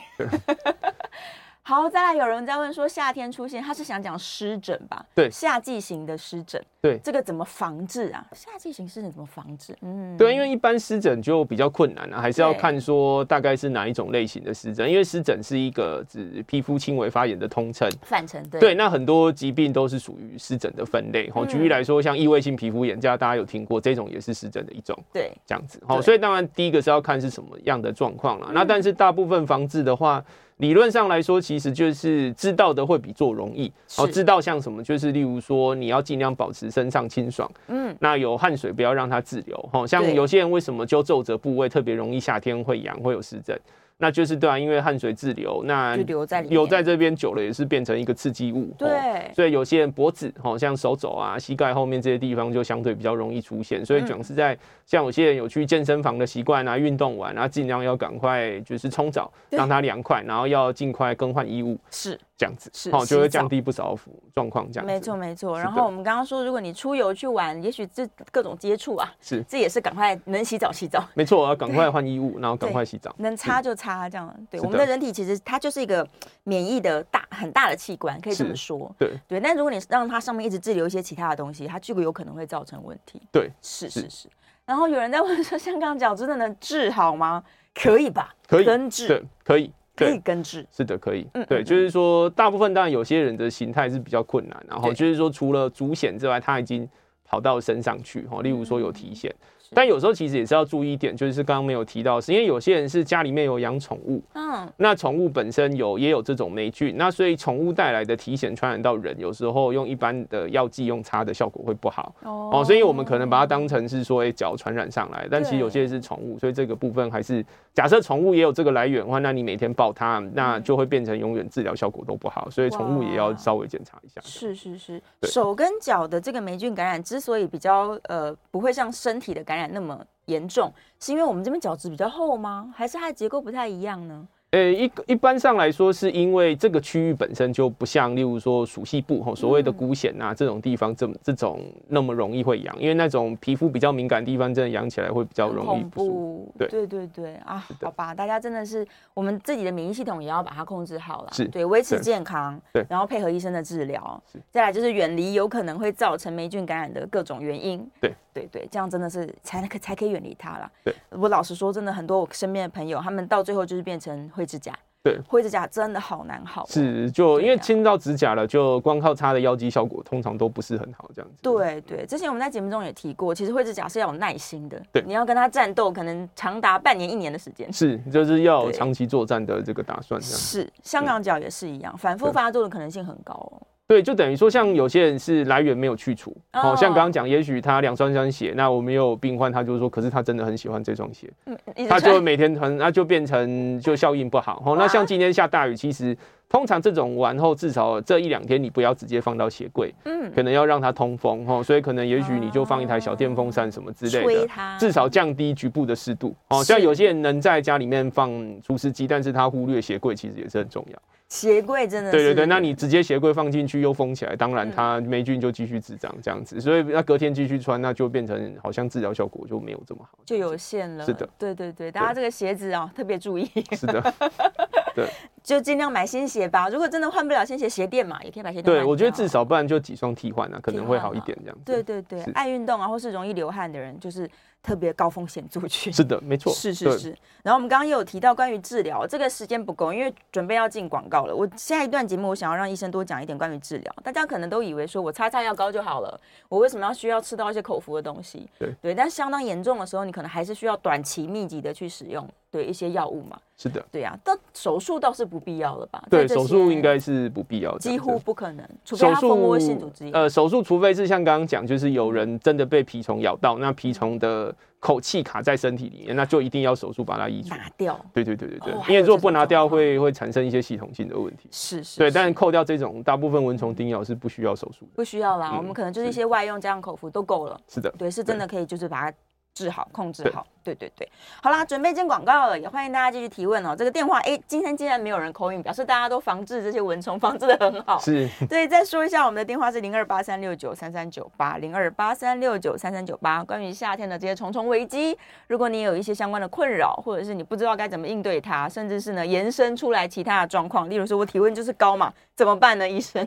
好，再来有人在问说，夏天出现，他是想讲湿疹吧？对，夏季型的湿疹。对，这个怎么防治啊？夏季型湿疹怎么防治？嗯，对，因为一般湿疹就比较困难啊，还是要看说大概是哪一种类型的湿疹。因为湿疹是一个指皮肤轻微发炎的通称，泛称。对，对，那很多疾病都是属于湿疹的分类。好，举例来说，像异位性皮肤炎，大家有听过，这种也是湿疹的一种。对，这样子。好，所以当然第一个是要看是什么样的状况啦。那但是大部分防治的话。理论上来说，其实就是知道的会比做容易。哦，知道像什么，就是例如说，你要尽量保持身上清爽。嗯，那有汗水不要让它滞留。哦，像有些人为什么就皱褶部位特别容易夏天会痒，会有湿疹？那就是对啊，因为汗水滞留，那留在留在这边久了也是变成一个刺激物。对，所以有些人脖子，好像手肘啊、膝盖后面这些地方就相对比较容易出现。所以讲是在，像有些人有去健身房的习惯啊，运动完啊，尽量要赶快就是冲澡，让它凉快，然后要尽快更换衣物。是。这样子是，好，就会降低不少状况。这样没错没错。然后我们刚刚说，如果你出游去玩，也许这各种接触啊，是这也是赶快能洗澡洗澡。没错，要赶快换衣物，然后赶快洗澡。能擦就擦，这样。对，我们的人体其实它就是一个免疫的大很大的器官，可以这么说。对对。但如果你让它上面一直滞留一些其他的东西，它就有可能会造成问题。对，是是是。然后有人在问说，香港脚真的能治好吗？可以吧？可以根治。对，可以。可以根治，是的，可以。嗯，对，就是说，大部分当然有些人的形态是比较困难，然后就是说，除了足险之外，他已经跑到身上去，哈，例如说有体癬。但有时候其实也是要注意一点，就是刚刚没有提到，是因为有些人是家里面有养宠物，嗯，那宠物本身有也有这种霉菌，那所以宠物带来的体癬传染到人，有时候用一般的药剂用擦的效果会不好。哦，所以我们可能把它当成是说，哎，脚传染上来，但其实有些是宠物，所以这个部分还是假设宠物也有这个来源的话，那你每天抱它，那就会变成永远治疗效果都不好，所以宠物也要稍微检查一下。是是是，手跟脚的这个霉菌感染之所以比较呃不会像身体的感染那么严重，是因为我们这边角质比较厚吗？还是它的结构不太一样呢？呃，一一般上来说，是因为这个区域本身就不像，例如说属系部吼，所谓的股癬啊这种地方，这这种那么容易会痒，因为那种皮肤比较敏感的地方，真的痒起来会比较容易不舒服。对。对对对啊，好吧，大家真的是我们自己的免疫系统也要把它控制好了，是对，维持健康，对，然后配合医生的治疗，再来就是远离有可能会造成霉菌感染的各种原因，对。对对，这样真的是才可才可以远离它了。对，我老实说，真的很多我身边的朋友，他们到最后就是变成会指甲。对，灰指甲真的好难好。是，就因为清到指甲了，就光靠擦的腰肌效果通常都不是很好，这样子。对对，之前我们在节目中也提过，其实灰指甲是要有耐心的，对，你要跟他战斗，可能长达半年一年的时间。是，就是要有长期作战的这个打算。是，香港脚也是一样，反复发作的可能性很高哦。对，就等于说，像有些人是来源没有去除，好、哦、像刚刚讲，也许他两双双鞋，那我们有病患，他就是说，可是他真的很喜欢这双鞋，嗯、他就每天穿，那就变成就效应不好。哦，那像今天下大雨，其实通常这种完后至少这一两天你不要直接放到鞋柜，嗯，可能要让它通风，哦，所以可能也许你就放一台小电风扇什么之类的，至少降低局部的湿度。哦，像有些人能在家里面放除湿机，但是他忽略鞋柜，其实也是很重要。鞋柜真的是对对对，那你直接鞋柜放进去又封起来，当然它霉菌就继续滋长这样子，所以那隔天继续穿，那就变成好像治疗效果就没有这么好，就有限了。是的，对对对，大家这个鞋子啊、喔、特别注意。是的。对。就尽量买新鞋吧。如果真的换不了新鞋，鞋垫嘛，也可以把鞋垫。对，我觉得至少不然就几双替换啊，可能会好一点这样子。对对对，爱运动啊，或是容易流汗的人，就是。特别高风险族群，是的，没错，是是是。然后我们刚刚也有提到关于治疗，这个时间不够，因为准备要进广告了。我下一段节目，我想要让医生多讲一点关于治疗。大家可能都以为说我擦擦药膏就好了，我为什么要需要吃到一些口服的东西？对对，但相当严重的时候，你可能还是需要短期密集的去使用对一些药物嘛。是的，对呀，但手术倒是不必要了吧？对，手术应该是不必要，几乎不可能，除非他蜂窝性组织。呃，手术除非是像刚刚讲，就是有人真的被蜱虫咬到，那蜱虫的。口气卡在身体里面，那就一定要手术把它移除拿掉。对对对对对，因为如果不拿掉，会会产生一些系统性的问题。是是。对，但是扣掉这种大部分蚊虫叮咬是不需要手术的。不需要啦，我们可能就是一些外用加上口服都够了。是的，对，是真的可以，就是把它。治好，控制好，对对对，好啦，准备进广告了，也欢迎大家继续提问哦。这个电话，哎，今天竟然没有人 call in，表示大家都防治这些蚊虫，防治的很好。是，对，再说一下，我们的电话是零二八三六九三三九八，零二八三六九三三九八。关于夏天的这些虫虫危机，如果你有一些相关的困扰，或者是你不知道该怎么应对它，甚至是呢延伸出来其他的状况，例如说我体温就是高嘛，怎么办呢？医生，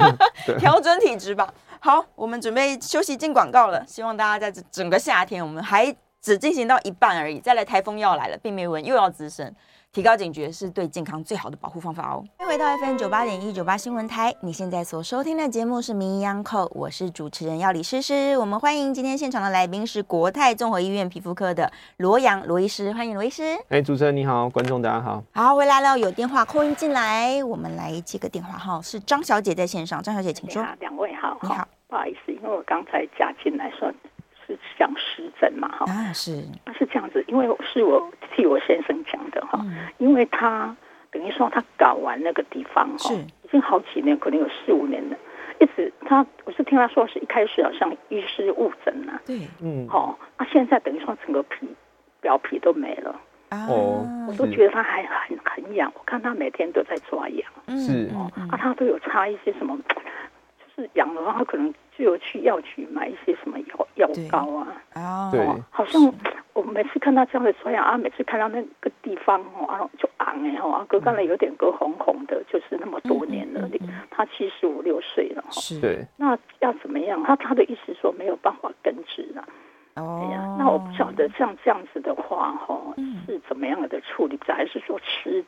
调整体质吧。好，我们准备休息进广告了。希望大家在这整个夏天，我们还只进行到一半而已。再来，台风要来了，病媒蚊又要滋生，提高警觉是对健康最好的保护方法哦。欢迎回到 FM 九八点一九八新闻台，你现在所收听的节目是《名医央叩》，我是主持人药理诗诗。我们欢迎今天现场的来宾是国泰综合医院皮肤科的罗阳罗医师，欢迎罗医师。哎，主持人你好，观众大家好。好，回来了，有电话 call in 进来，我们来接个电话哈，是张小姐在线上，张小姐请说。两位好，你好。不好意思，因为我刚才加进来说是想湿疹嘛，哈，啊是，是这样子，因为是我替我先生讲的哈，嗯、因为他等于说他搞完那个地方哈，是。已经好几年，可能有四五年了，一直他我是听他说是一开始好像医师误诊呐，对，嗯，好，那现在等于说整个皮表皮都没了，哦，我都觉得他还很很痒，我看他每天都在抓痒，是，哦，啊，他都有擦一些什么。就是痒的话，他可能就有去药局买一些什么药药膏啊。啊，对，好像我每次看到这样的刷牙啊，每次看到那个地方哦，啊，就昂哎哈，割干了有点割红红的，就是那么多年了。他七十五六岁了哈。是。对。那要怎么样？他他的意思说没有办法根治了。哦。哎呀，那我不晓得像这样子的话哈，是怎么样的处理？还是说吃？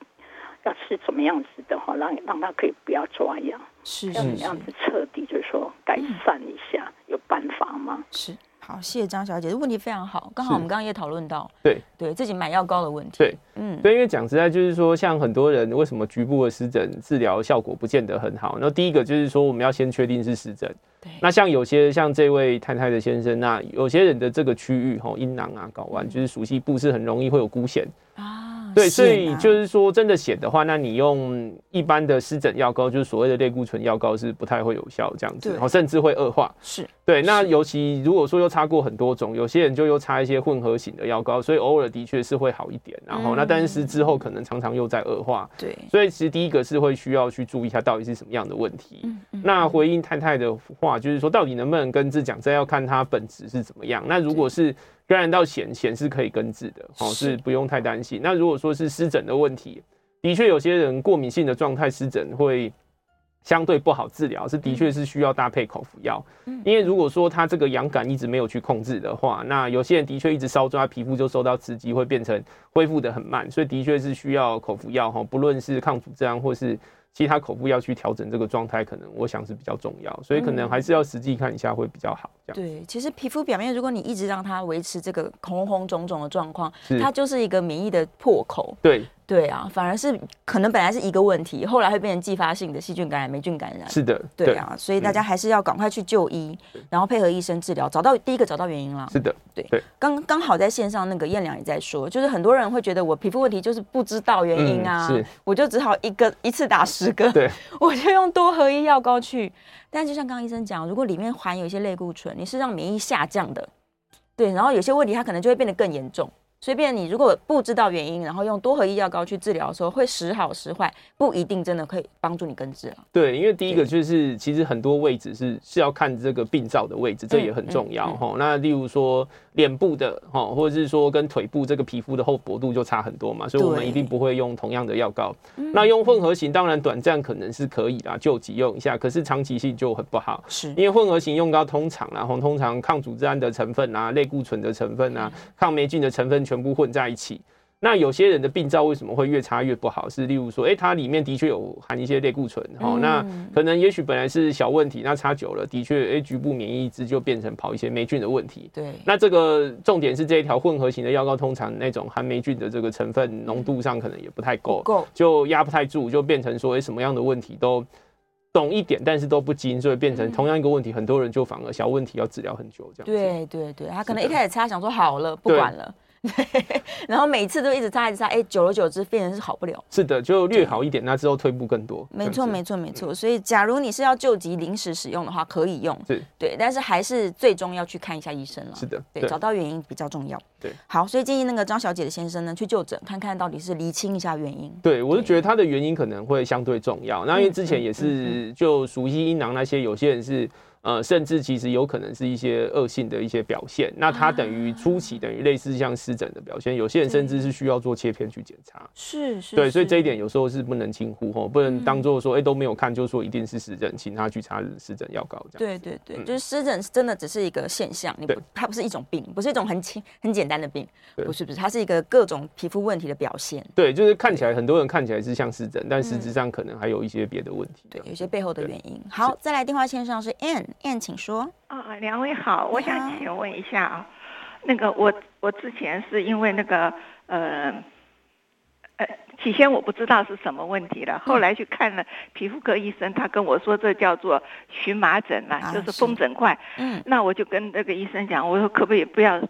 要是怎么样子的话，让让他可以不要抓痒，是，要怎么样子彻底，就是说改善一下，嗯、有办法吗？是，好，谢谢张小姐，这问题非常好，刚好我们刚刚也讨论到，对，对自己买药膏的问题，对，嗯，对，因为讲实在，就是说，像很多人为什么局部的湿疹治疗效果不见得很好？那第一个就是说，我们要先确定是湿疹，对，那像有些像这位太太的先生，那有些人的这个区域，吼，阴囊啊、睾丸，就是熟悉部是很容易会有菇癬啊。对，所以就是说，真的癬的话，那你用一般的湿疹药膏，就是所谓的类固醇药膏，是不太会有效这样子，然后甚至会恶化。是对。那尤其如果说又擦过很多种，有些人就又擦一些混合型的药膏，所以偶尔的确是会好一点。然后那但是之后可能常常又在恶化。对。所以其实第一个是会需要去注意一下到底是什么样的问题。那回应太太的话，就是说到底能不能根治，讲这要看它本质是怎么样。那如果是感染到癬，癬是可以根治的，哦，是不用太担心。那如果说是湿疹的问题，的确有些人过敏性的状态，湿疹会相对不好治疗，是的确是需要搭配口服药。因为如果说他这个痒感一直没有去控制的话，那有些人的确一直烧抓，皮肤就受到刺激，会变成恢复的很慢，所以的确是需要口服药哈，不论是抗组织胺或是。其他口部要去调整这个状态，可能我想是比较重要，所以可能还是要实际看一下会比较好。这样对，其实皮肤表面，如果你一直让它维持这个红红肿肿的状况，它就是一个免疫的破口。对。对啊，反而是可能本来是一个问题，后来会变成继发性的细菌感染、霉菌感染。是的，对啊，所以大家还是要赶快去就医，然后配合医生治疗，找到第一个找到原因了。是的，对对。刚刚好在线上那个燕良也在说，就是很多人会觉得我皮肤问题就是不知道原因啊，是，我就只好一个一次打十个，对，我就用多合一药膏去。但就像刚刚医生讲，如果里面含有一些类固醇，你是让免疫下降的，对，然后有些问题它可能就会变得更严重。随便你如果不知道原因，然后用多合一药膏去治疗的时候，会时好时坏，不一定真的可以帮助你根治啊。对，因为第一个就是其实很多位置是是要看这个病灶的位置，这也很重要哈、嗯嗯嗯。那例如说脸部的哈，或者是说跟腿部这个皮肤的厚薄度就差很多嘛，所以我们一定不会用同样的药膏。那用混合型当然短暂可能是可以啦，救急用一下，可是长期性就很不好。是因为混合型用膏通常啊，通常抗组织胺的成分啊、类固醇的成分啊、抗霉菌的成分。全部混在一起，那有些人的病灶为什么会越擦越不好？是例如说，哎、欸，它里面的确有含一些类固醇，哦、嗯，那可能也许本来是小问题，那擦久了，的确，哎、欸，局部免疫质就变成跑一些霉菌的问题。对，那这个重点是这一条混合型的药膏，通常那种含霉菌的这个成分浓度上可能也不太够，够就压不太住，就变成说，哎、欸，什么样的问题都懂一点，但是都不精，所以变成同样一个问题，很多人就反而小问题要治疗很久这样。对对对，他可能一开始擦想说好了，不管了。对，然后每次都一直擦一直擦，哎，久而久之病人是好不了。是的，就略好一点，那之后退步更多。没错，没错，没错。所以，假如你是要救急临时使用的话，可以用。是，对，但是还是最终要去看一下医生了。是的，对，找到原因比较重要。对，好，所以建议那个张小姐的先生呢，去就诊，看看到底是厘清一下原因。对，我是觉得他的原因可能会相对重要。那因为之前也是就熟悉阴囊那些，有些人是。呃，甚至其实有可能是一些恶性的一些表现，那它等于初期等于类似像湿疹的表现，有些人甚至是需要做切片去检查。是是，对，所以这一点有时候是不能轻忽吼，不能当做说哎、欸、都没有看就说一定是湿疹，请他去擦湿疹药膏这样。对对对，嗯、就是湿疹真的只是一个现象，你不它不是一种病，不是一种很轻很简单的病，不是不是，它是一个各种皮肤问题的表现。对，就是看起来很多人看起来是像湿疹，但实质上可能还有一些别的问题。对，有些背后的原因。好，再来电话线上是燕请说。啊，两位好，我想请问一下啊，那个我我之前是因为那个呃呃，起先我不知道是什么问题了，后来去看了皮肤科医生，他跟我说这叫做荨麻疹啊，就是风疹块。嗯，那我就跟那个医生讲，我说可不可以不要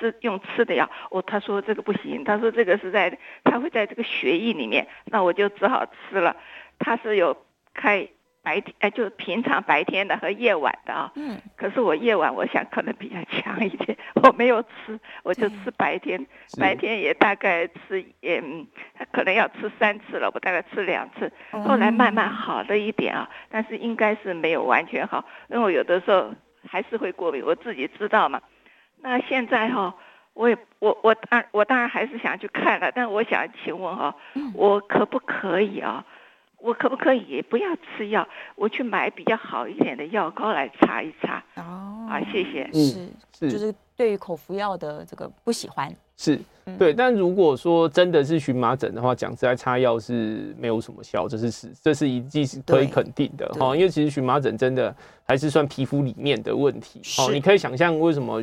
吃用吃的药？我他说这个不行，他说这个是在他会在这个血液里面，那我就只好吃了。他是有开。白天哎，就平常白天的和夜晚的啊。嗯。可是我夜晚我想可能比较强一点，我没有吃，我就吃白天。白天也大概吃，也可能要吃三次了，我大概吃两次。后来慢慢好了一点啊，但是应该是没有完全好，因为我有的时候还是会过敏，我自己知道嘛。那现在哈，我也我我当我当然还是想去看了，但我想请问哈，我可不可以啊？我可不可以不要吃药？我去买比较好一点的药膏来擦一擦。哦，啊，谢谢。是是，就是对于口服药的这个不喜欢。是，对。但如果说真的是荨麻疹的话，讲实在，擦药是没有什么效，这是是这是一剂是可以肯定的哈。因为其实荨麻疹真的还是算皮肤里面的问题。哦，你可以想象为什么？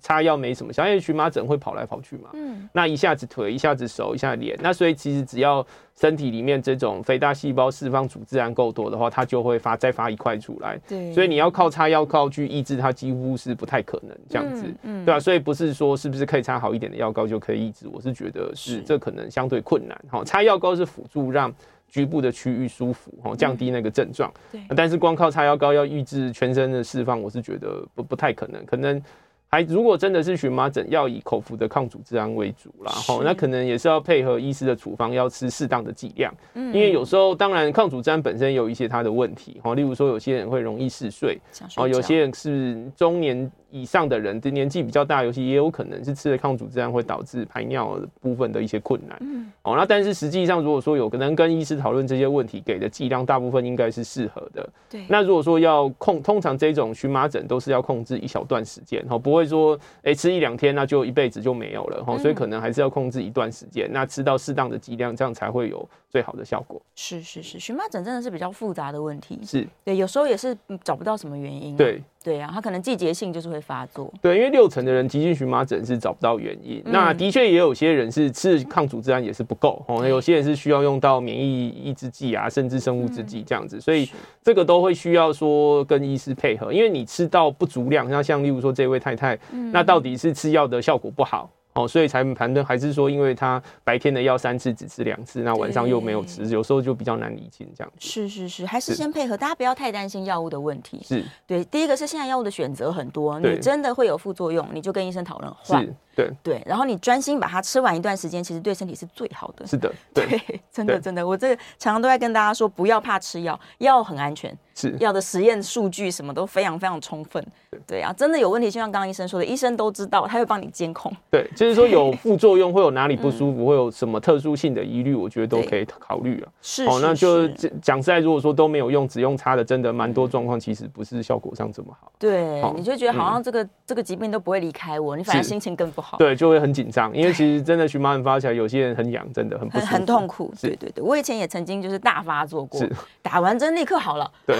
擦药没什么效，因为荨麻疹会跑来跑去嘛。嗯，那一下子腿，一下子手，一下子脸，那所以其实只要身体里面这种肥大细胞释放组织胺够多的话，它就会发再发一块出来。对，所以你要靠擦药膏去抑制它，几乎是不太可能这样子。嗯，对啊，所以不是说是不是可以擦好一点的药膏就可以抑制，我是觉得是这可能相对困难。哈，擦药膏是辅助让局部的区域舒服，哈，降低那个症状。对，但是光靠擦药膏要抑制全身的释放，我是觉得不不太可能，可能。还如果真的是荨麻疹，要以口服的抗组织胺为主啦，吼，那可能也是要配合医师的处方，要吃适当的剂量。嗯，因为有时候当然抗组织胺本身有一些它的问题，哦，例如说有些人会容易嗜睡，哦，有些人是中年。以上的人的年纪比较大，尤其也有可能是吃了抗组织胺会导致排尿的部分的一些困难。嗯，哦，那但是实际上，如果说有可能跟医师讨论这些问题，给的剂量大部分应该是适合的。对。那如果说要控，通常这种荨麻疹都是要控制一小段时间，哈，不会说哎、欸、吃一两天那就一辈子就没有了，哈，所以可能还是要控制一段时间，那吃到适当的剂量，这样才会有最好的效果。是是是，荨麻疹真的是比较复杂的问题。是。对，有时候也是找不到什么原因。对。对啊，它可能季节性就是会发作。对，因为六成的人急性荨麻疹是找不到原因。嗯、那的确也有些人是吃抗组织胺也是不够哦，有些人是需要用到免疫抑制剂啊，甚至生物制剂这样子，嗯，所以这个都会需要说跟医师配合，因为你吃到不足量，那像例如说这位太太，嗯，那到底是吃药的效果不好？哦，所以才盘顿还是说，因为他白天的药三次只吃两次，那晚上又没有吃，有时候就比较难理清这样子。是是是，还是先配合，大家不要太担心药物的问题。是对，第一个是现在药物的选择很多，你真的会有副作用，你就跟医生讨论换。对对，然后你专心把它吃完一段时间，其实对身体是最好的。是的，对，对真的真的，我这个常常都在跟大家说，不要怕吃药，药很安全。是药的实验数据什么都非常非常充分，对啊，真的有问题，就像刚刚医生说的，医生都知道，他会帮你监控。对，就是说 有副作用，会有哪里不舒服，会有什么特殊性的疑虑，我觉得都可以考虑啊。是，哦，那就讲实在，如果说都没有用，只用擦的，真的蛮多状况，其实不是效果上这么好。对，你就觉得好像这个这个疾病都不会离开我，你反而心情更不好。对，就会很紧张，因为其实真的荨麻疹发起来，有些人很痒，真的很很痛苦。对对对，我以前也曾经就是大发作过，打完针立刻好了。对，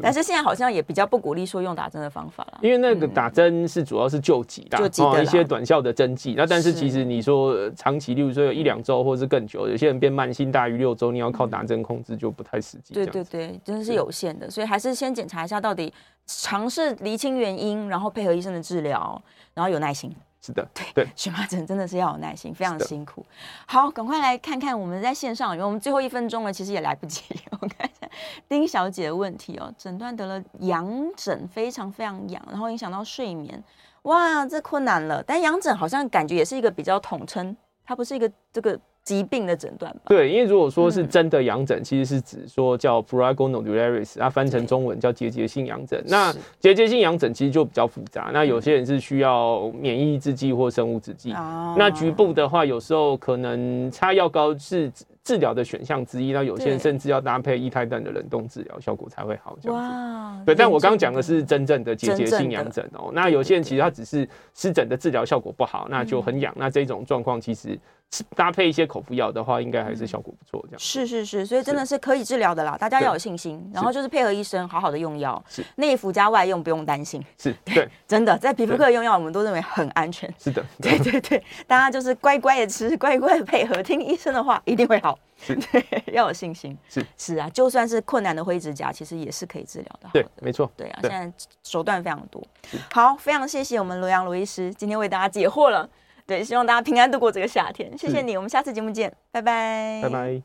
但是现在好像也比较不鼓励说用打针的方法了，因为那个打针是主要是救急的，哦，一些短效的针剂。那但是其实你说长期，例如说有一两周或者是更久，有些人变慢性大于六周，你要靠打针控制就不太实际。对对对，真的是有限的，所以还是先检查一下到底，尝试厘清原因，然后配合医生的治疗，然后有耐心。是的，对对，荨麻疹真的是要有耐心，非常辛苦。好，赶快来看看我们在线上，因为我们最后一分钟了，其实也来不及。我看一下丁小姐的问题哦，诊断得了痒疹，非常非常痒，然后影响到睡眠，哇，这困难了。但痒疹好像感觉也是一个比较统称，它不是一个这个。疾病的诊断吧。对，因为如果说是真的痒疹，嗯、其实是指说叫 prurigo nodularis，它翻成中文叫结节性痒疹。那结节性痒疹其实就比较复杂，那有些人是需要免疫制剂或生物制剂。嗯、那局部的话，有时候可能擦药膏是治疗的选项之一，那有些人甚至要搭配液态氮的冷冻治疗，效果才会好。这样子。哇，对，但我刚刚讲的是真正的结节性痒疹哦。那有些人其实他只是湿疹的治疗效果不好，那就很痒。嗯、那这种状况其实搭配一些口服药的话，应该还是效果不错。这样是是是，所以真的是可以治疗的啦，大家要有信心。然后就是配合医生好好的用药，是内服加外用不用担心。是 对，真的在皮肤科用药，我们都认为很安全。是的，对对对，大家就是乖乖的吃，乖乖的配合，听医生的话，一定会好。是 对，要有信心。是是啊，就算是困难的灰指甲，其实也是可以治疗的。对，没错。对啊，现在手段非常多。好，非常谢谢我们罗阳罗医师今天为大家解惑了。对，希望大家平安度过这个夏天。谢谢你，我们下次节目见，拜拜。拜拜。